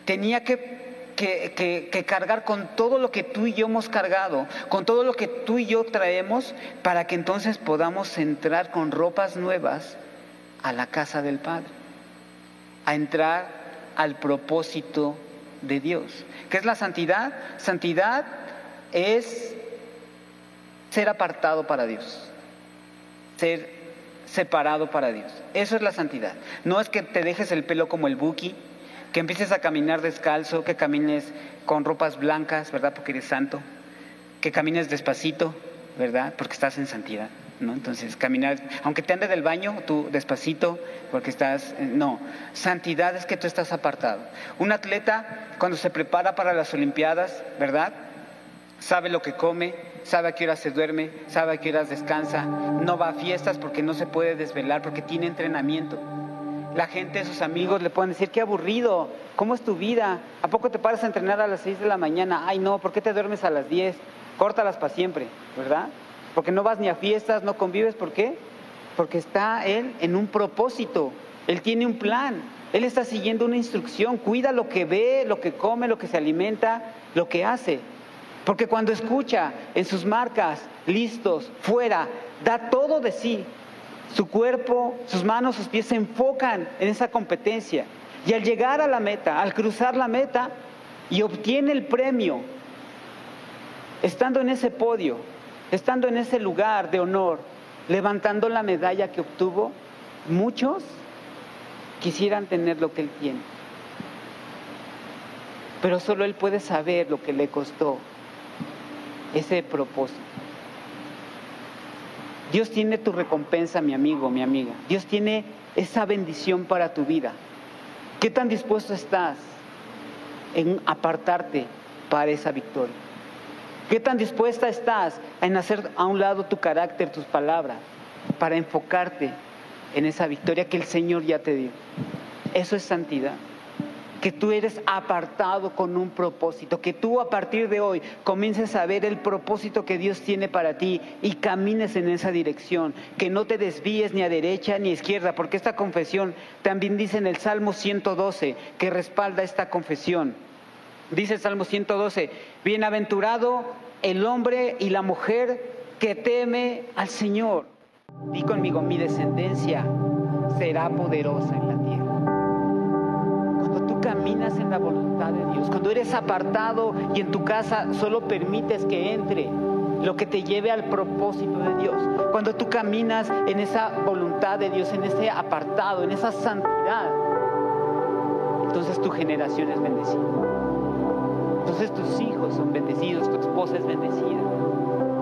Tenía que que, cargar con todo lo que tú y yo hemos cargado, con todo lo que tú y yo traemos, para que entonces podamos entrar con ropas nuevas a la casa del Padre, a entrar al propósito de Dios. ¿Qué es la santidad? Santidad es ser apartado para Dios, ser separado para Dios. Eso es la santidad. No es que te dejes el pelo como el buki, que empieces a caminar descalzo, que camines con ropas blancas, ¿verdad? Porque eres santo, que camines despacito, ¿verdad? Porque estás en santidad. ¿No? Entonces, caminar, aunque te ande del baño, tú despacito, porque estás, eh, no, santidad es que tú estás apartado. Un atleta, cuando se prepara para las Olimpiadas, ¿verdad? Sabe lo que come, sabe a qué horas se duerme, sabe a qué horas descansa, no va a fiestas porque no se puede desvelar, porque tiene entrenamiento. La gente, sus amigos le pueden decir, qué aburrido, ¿cómo es tu vida? ¿A poco te paras a entrenar a las 6 de la mañana? Ay, no, ¿por qué te duermes a las 10? Córtalas para siempre, ¿verdad? Porque no vas ni a fiestas, no convives, ¿por qué? Porque está Él en un propósito, Él tiene un plan, Él está siguiendo una instrucción, cuida lo que ve, lo que come, lo que se alimenta, lo que hace. Porque cuando escucha en sus marcas, listos, fuera, da todo de sí, su cuerpo, sus manos, sus pies se enfocan en esa competencia. Y al llegar a la meta, al cruzar la meta y obtiene el premio, estando en ese podio, estando en ese lugar de honor, levantando la medalla que obtuvo, muchos quisieran tener lo que él tiene. Pero solo él puede saber lo que le costó ese propósito. Dios tiene tu recompensa, mi amigo, mi amiga. Dios tiene esa bendición para tu vida. ¿Qué tan dispuesto estás en apartarte para esa victoria? ¿Qué tan dispuesta estás en hacer a un lado tu carácter, tus palabras, para enfocarte en esa victoria que el Señor ya te dio? Eso es santidad que tú eres apartado con un propósito, que tú a partir de hoy comiences a ver el propósito que Dios tiene para ti y camines en esa dirección, que no te desvíes ni a derecha ni a izquierda, porque esta confesión también dice en el Salmo 112 que respalda esta confesión. Dice el Salmo 112, bienaventurado el hombre y la mujer que teme al Señor. Di conmigo, mi descendencia será poderosa en la caminas en la voluntad de Dios, cuando eres apartado y en tu casa solo permites que entre lo que te lleve al propósito de Dios, cuando tú caminas en esa voluntad de Dios, en ese apartado, en esa santidad, entonces tu generación es bendecida. Entonces tus hijos son bendecidos, tu esposa es bendecida.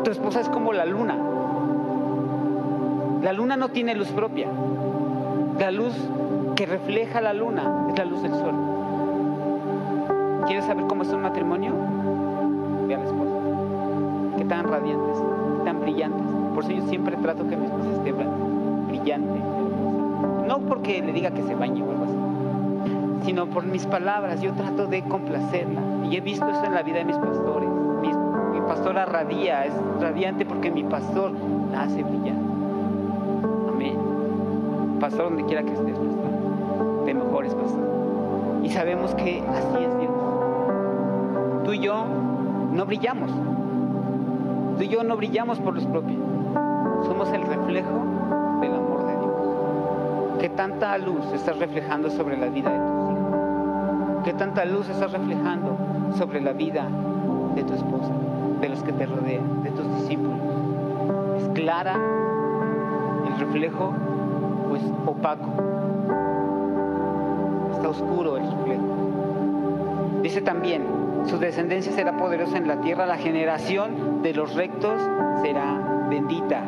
Tu esposa es como la luna. La luna no tiene luz propia. La luz que refleja la luna es la luz del sol. ¿Quieres saber cómo es un matrimonio? Ve a la esposa. Que tan radiantes, tan brillantes. Por eso yo siempre trato que mi esposa esté brillante, No porque le diga que se bañe o algo así, sino por mis palabras. Yo trato de complacerla. Y he visto eso en la vida de mis pastores. Mi, pastora radia, es radiante porque mi pastor la hace brillar. Amén. Pastor, donde quiera que estés, pastor. Te mejores, pastor. Y sabemos que así es Dios tú y yo no brillamos. Tú y yo no brillamos por los propios. Somos el reflejo del amor de Dios. ¿Qué tanta luz estás reflejando sobre la vida de tus hijos? ¿Qué tanta luz estás reflejando sobre la vida de tu esposa, de los que te rodean, de tus discípulos? ¿Es clara el reflejo o es opaco? Está oscuro el reflejo. Dice también, Su descendencia será poderosa en la tierra. La generación de los rectos será bendita.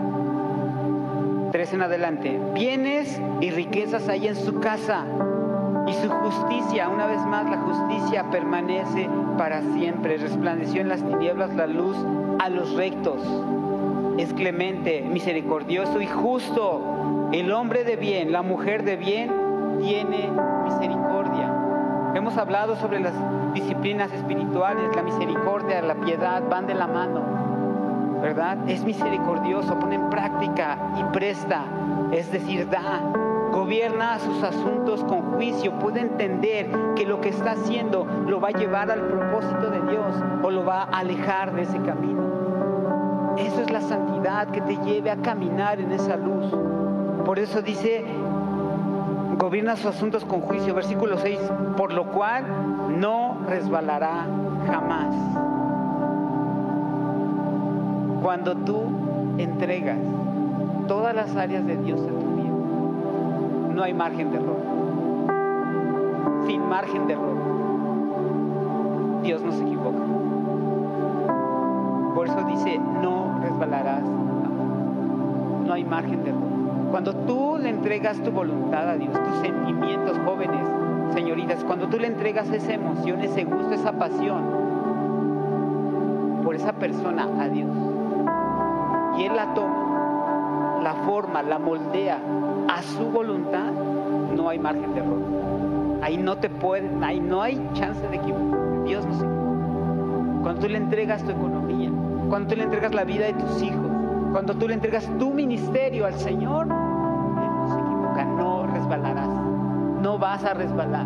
Tres en adelante. Bienes y riquezas hay en su casa. Y su justicia, una vez más, la justicia permanece para siempre. Resplandeció en las tinieblas la luz a los rectos. Es clemente, misericordioso y justo. El hombre de bien, la mujer de bien, tiene misericordia. Hemos hablado sobre las disciplinas espirituales, la misericordia, la piedad, van de la mano, ¿verdad? Es misericordioso, pone en práctica y presta, es decir, da, gobierna sus asuntos con juicio, puede entender que lo que está haciendo lo va a llevar al propósito de Dios o lo va a alejar de ese camino. Eso es la santidad que te lleve a caminar en esa luz. Por eso dice gobierna sus asuntos con juicio. Versículo 6, por lo cual no resbalará jamás. Cuando tú entregas todas las áreas de Dios en tu vida, no hay margen de error. Sin margen de error. Dios no se equivoca. Por eso dice, no resbalarás. No hay margen de error. Cuando tú le entregas tu voluntad a Dios, tus sentimientos jóvenes, señoritas, cuando tú le entregas esa emoción, ese gusto, esa pasión por esa persona a Dios, y Él la toma, la forma, la moldea a su voluntad, no hay margen de error. Ahí no te pueden, ahí no hay chance de equivocar. Dios no se. Cuando tú le entregas tu economía, cuando tú le entregas la vida de tus hijos, cuando tú le entregas tu ministerio al Señor, a resbalar.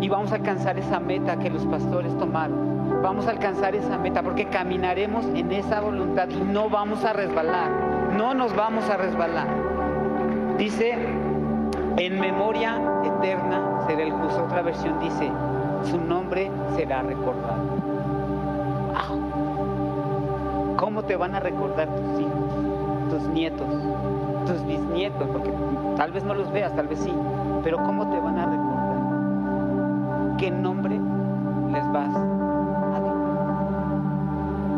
Y vamos a alcanzar esa meta que los pastores tomaron. Vamos a alcanzar esa meta porque caminaremos en esa voluntad y no vamos a resbalar. No nos vamos a resbalar. Dice, en memoria eterna será el justo. Otra versión dice, su nombre será recordado. ¿Cómo te van a recordar tus hijos, tus nietos, tus bisnietos? Porque Tal vez no los veas, tal vez sí, pero ¿cómo te van a recordar? ¿Qué nombre les vas a dar?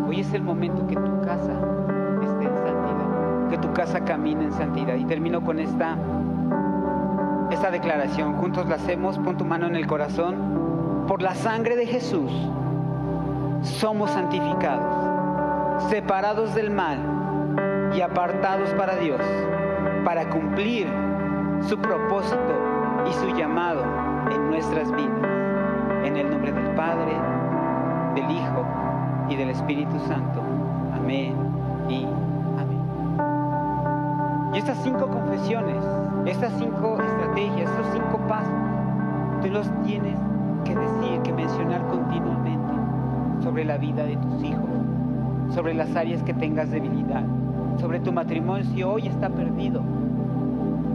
Hoy es el momento que tu casa esté en santidad, que tu casa camine en santidad. Y termino con esta, esta declaración. Juntos la hacemos, pon tu mano en el corazón. Por la sangre de Jesús somos santificados, separados del mal y apartados para Dios, para cumplir su propósito y su llamado en nuestras vidas. En el nombre del Padre, del Hijo y del Espíritu Santo. Amén y amén. Y estas cinco confesiones, estas cinco estrategias, estos cinco pasos, tú los tienes que decir, que mencionar continuamente sobre la vida de tus hijos, sobre las áreas que tengas debilidad, sobre tu matrimonio si hoy está perdido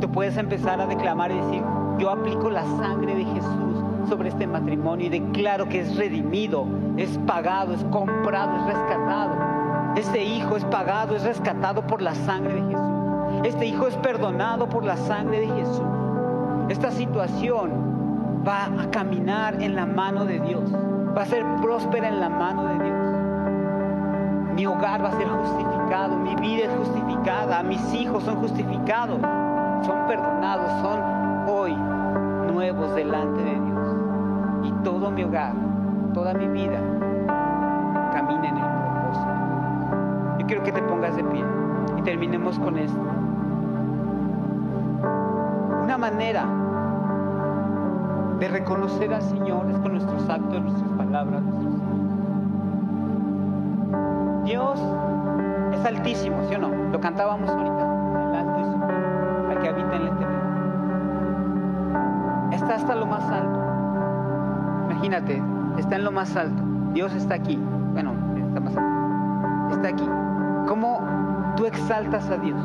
Tú puedes empezar a declamar y decir, yo aplico la sangre de Jesús sobre este matrimonio y declaro que es redimido, es pagado, es comprado, es rescatado. Este hijo es pagado, es rescatado por la sangre de Jesús. Este hijo es perdonado por la sangre de Jesús. Esta situación va a caminar en la mano de Dios, va a ser próspera en la mano de Dios. Mi hogar va a ser justificado, mi vida es justificada, mis hijos son justificados son perdonados, son nuevos delante de Dios. Y todo mi hogar, toda mi vida camina en el propósito. Yo quiero que te pongas de pie y terminemos con esto. Una manera de reconocer al Señor es con nuestros actos, nuestras palabras, nuestros Dios es altísimo, ¿sí o no? Lo cantábamos ahorita Está en lo más alto. Dios está aquí. Bueno, está más alto. Está aquí. ¿Cómo tú exaltas a Dios?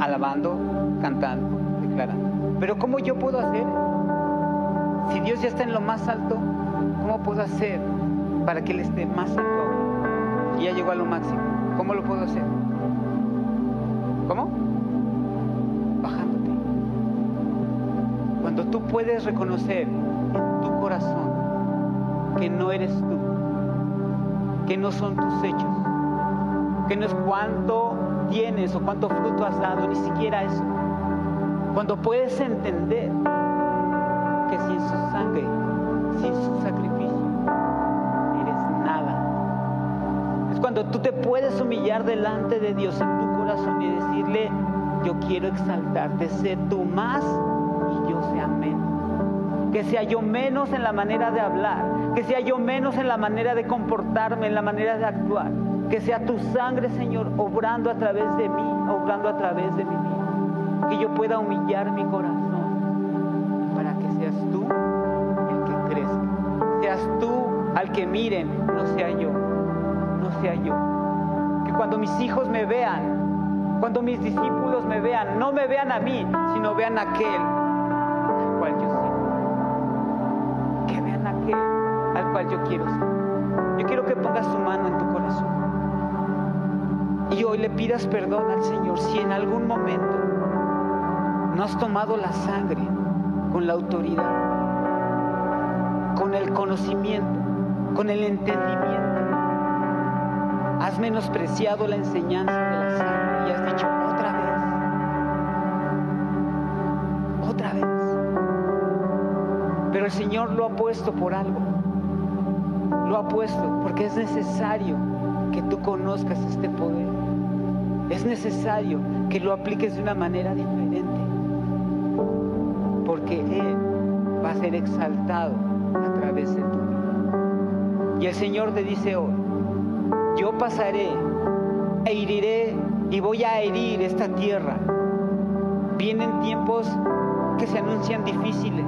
Alabando, cantando, declarando. Pero ¿cómo yo puedo hacer? Si Dios ya está en lo más alto, ¿cómo puedo hacer para que Él esté más alto Y ya llegó a lo máximo. ¿Cómo lo puedo hacer? ¿Cómo? tú puedes reconocer que no eres tú, que no son tus hechos, que no es cuánto tienes o cuánto fruto has dado, ni siquiera eso. Cuando puedes entender que sin su sangre, sin su sacrificio, eres nada. Es cuando tú te puedes humillar delante de Dios en tu corazón y decirle, yo quiero exaltarte, sé tú más y yo sea menos. Que sea yo menos en la manera de hablar, que sea yo menos en la manera de comportarme, en la manera de actuar. Que sea tu sangre, Señor, obrando a través de mí, obrando a través de mi vida. Que yo pueda humillar mi corazón para que seas tú el que crezca. Seas tú al que miren, no sea yo, no sea yo. Que cuando mis hijos me vean, cuando mis discípulos me vean, no me vean a mí, sino vean a aquel yo quiero ser. Yo quiero que pongas tu mano en tu corazón. Y hoy le pidas perdón al Señor si en algún momento no has tomado la sangre con la autoridad, con el conocimiento, con el entendimiento. Has menospreciado la enseñanza de la sangre y has dicho otra vez, otra vez. Pero el Señor lo ha puesto por algo. Lo ha puesto porque es necesario que tú conozcas este poder. Es necesario que lo apliques de una manera diferente. Porque Él va a ser exaltado a través de tu vida. Y el Señor te dice hoy, yo pasaré e heriré y voy a herir esta tierra. Vienen tiempos que se anuncian difíciles,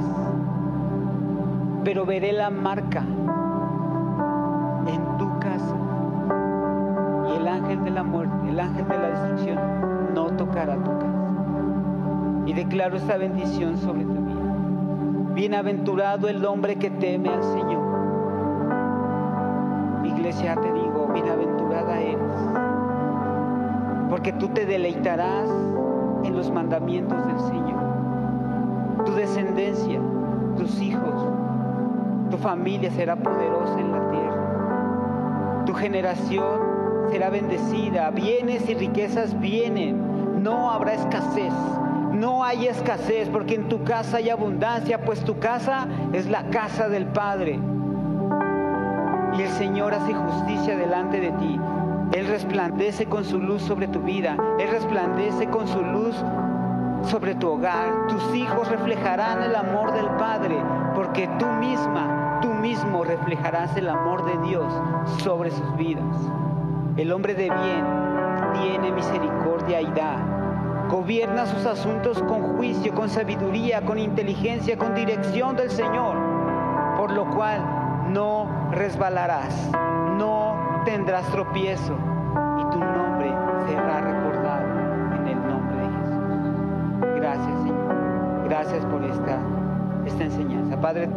pero veré la marca en tu casa. Y el ángel de la muerte, el ángel de la destrucción, no tocará tu casa. Y declaro esta bendición sobre tu vida. Bienaventurado el hombre que teme al Señor. Iglesia, te digo, bienaventurada eres. Porque tú te deleitarás en los mandamientos del Señor. Tu descendencia, tus hijos, tu familia será poderosa en la. Tu generación será bendecida. Bienes y riquezas vienen. No habrá escasez. No hay escasez porque en tu casa hay abundancia, pues tu casa es la casa del Padre. Y el Señor hace justicia delante de ti. Él resplandece con su luz sobre tu vida. Él resplandece con su luz sobre tu hogar. Tus hijos reflejarán el amor del Padre, porque tú misma, mismo reflejarás el amor de Dios sobre sus vidas. El hombre de bien tiene misericordia y da. Gobierna sus asuntos con juicio, con sabiduría, con inteligencia, con dirección del Señor. Por lo cual no resbalarás, no tendrás tropiezo y tu nombre será recordado en el nombre de Jesús. Gracias Señor, gracias por esta, esta enseñanza. Padre,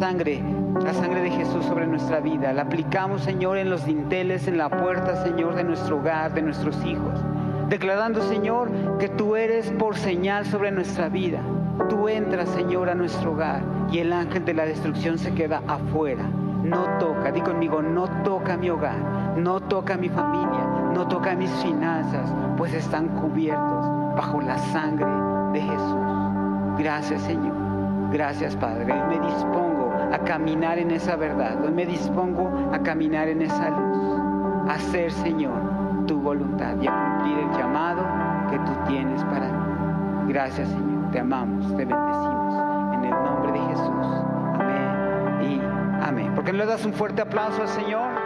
sangre, la sangre de Jesús sobre nuestra vida, la aplicamos Señor en los dinteles, en la puerta Señor de nuestro hogar, de nuestros hijos. Declarando Señor que tú eres por señal sobre nuestra vida. Tú entras Señor a nuestro hogar y el ángel de la destrucción se queda afuera no toca, di conmigo, no toca mi hogar, no toca mi familia, no toca mis finanzas, pues están cubiertos bajo la sangre de Jesús. Gracias Señor, gracias Padre. Me dispongo a caminar en esa verdad, hoy me dispongo a caminar en esa luz, a hacer Señor tu voluntad y a cumplir el llamado que tú tienes para mí. Gracias Señor, te amamos, te bendecimos en el nombre de Jesús. Amén y Amén. ¿Por qué no le das un fuerte aplauso al
Señor?